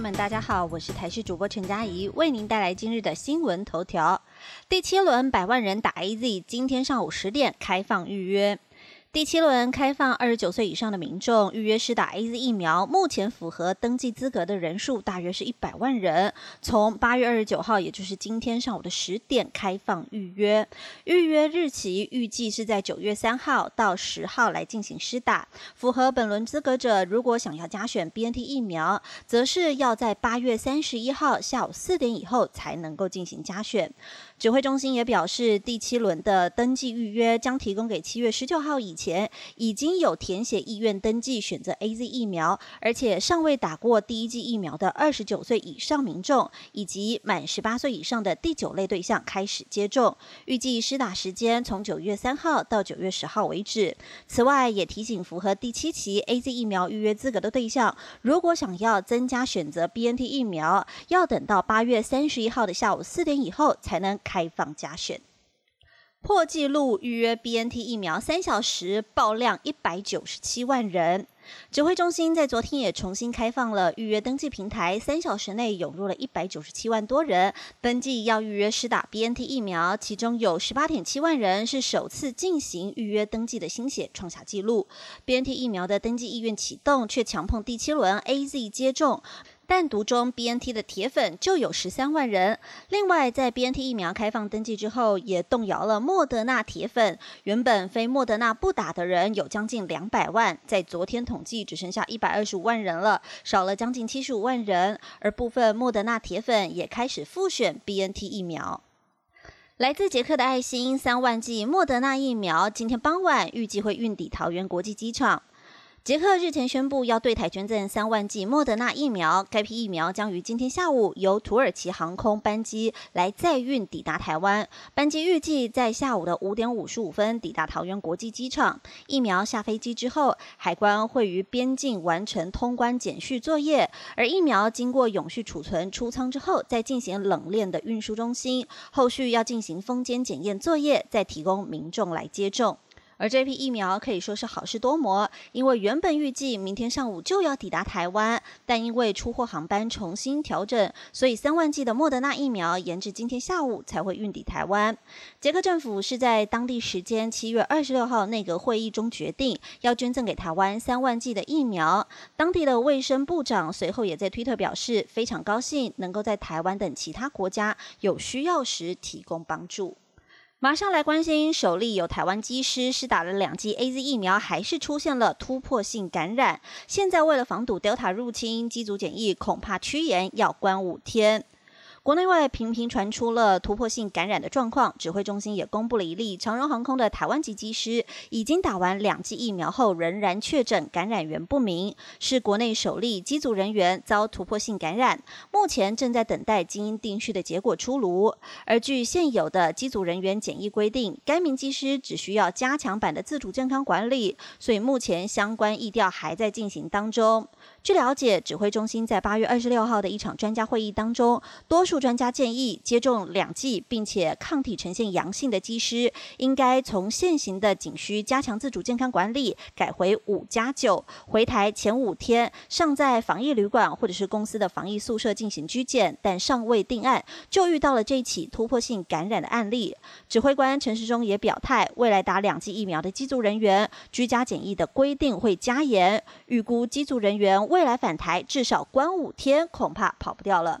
友们，大家好，我是台视主播陈佳怡，为您带来今日的新闻头条。第七轮百万人打 AZ，今天上午十点开放预约。第七轮开放二十九岁以上的民众预约施打 A Z 疫苗，目前符合登记资格的人数大约是一百万人。从八月二十九号，也就是今天上午的十点开放预约，预约日期预计是在九月三号到十号来进行施打。符合本轮资格者，如果想要加选 B N T 疫苗，则是要在八月三十一号下午四点以后才能够进行加选。指挥中心也表示，第七轮的登记预约将提供给七月十九号以前已经有填写意愿登记选择 A Z 疫苗，而且尚未打过第一剂疫苗的二十九岁以上民众，以及满十八岁以上的第九类对象开始接种。预计施打时间从九月三号到九月十号为止。此外，也提醒符合第七期 A Z 疫苗预约资格的对象，如果想要增加选择 B N T 疫苗，要等到八月三十一号的下午四点以后才能。开放加选，破纪录预约 B N T 疫苗三小时爆量一百九十七万人。指挥中心在昨天也重新开放了预约登记平台，三小时内涌入了一百九十七万多人登记要预约施打 B N T 疫苗，其中有十八点七万人是首次进行预约登记的新血，创下纪录。B N T 疫苗的登记意愿启动，却强碰第七轮 A Z 接种。单独中 B N T 的铁粉就有十三万人。另外，在 B N T 疫苗开放登记之后，也动摇了莫德纳铁粉。原本非莫德纳不打的人有将近两百万，在昨天统计只剩下一百二十五万人了，少了将近七十五万人。而部分莫德纳铁粉也开始复选 B N T 疫苗。来自捷克的爱心三万剂莫德纳疫苗，今天傍晚预计会运抵桃园国际机场。捷克日前宣布要对台捐赠三万剂莫德纳疫苗，该批疫苗将于今天下午由土耳其航空班机来载运抵达台湾。班机预计在下午的五点五十五分抵达桃园国际机场。疫苗下飞机之后，海关会于边境完成通关检序作业，而疫苗经过永续储存出舱之后，再进行冷链的运输中心，后续要进行封间检验作业，再提供民众来接种。而这批疫苗可以说是好事多磨，因为原本预计明天上午就要抵达台湾，但因为出货航班重新调整，所以三万剂的莫德纳疫苗延至今天下午才会运抵台湾。捷克政府是在当地时间七月二十六号内阁会议中决定要捐赠给台湾三万剂的疫苗。当地的卫生部长随后也在推特表示，非常高兴能够在台湾等其他国家有需要时提供帮助。马上来关心，首例有台湾机师是打了两剂 A Z 疫苗，还是出现了突破性感染。现在为了防堵 Delta 入侵，机组检疫恐怕趋严，要关五天。国内外频频传出了突破性感染的状况，指挥中心也公布了一例长荣航空的台湾籍机师，已经打完两剂疫苗后仍然确诊感染源不明，是国内首例机组人员遭突破性感染，目前正在等待基因定序的结果出炉。而据现有的机组人员检疫规定，该名机师只需要加强版的自主健康管理，所以目前相关疫调还在进行当中。据了解，指挥中心在八月二十六号的一场专家会议当中，多数专家建议接种两剂并且抗体呈现阳性的机师，应该从现行的仅需加强自主健康管理，改回五加九，回台前五天尚在防疫旅馆或者是公司的防疫宿舍进行居检，但尚未定案，就遇到了这起突破性感染的案例。指挥官陈时中也表态，未来打两剂疫苗的机组人员居家检疫的规定会加严，预估机组人员。未来返台至少关五天，恐怕跑不掉了。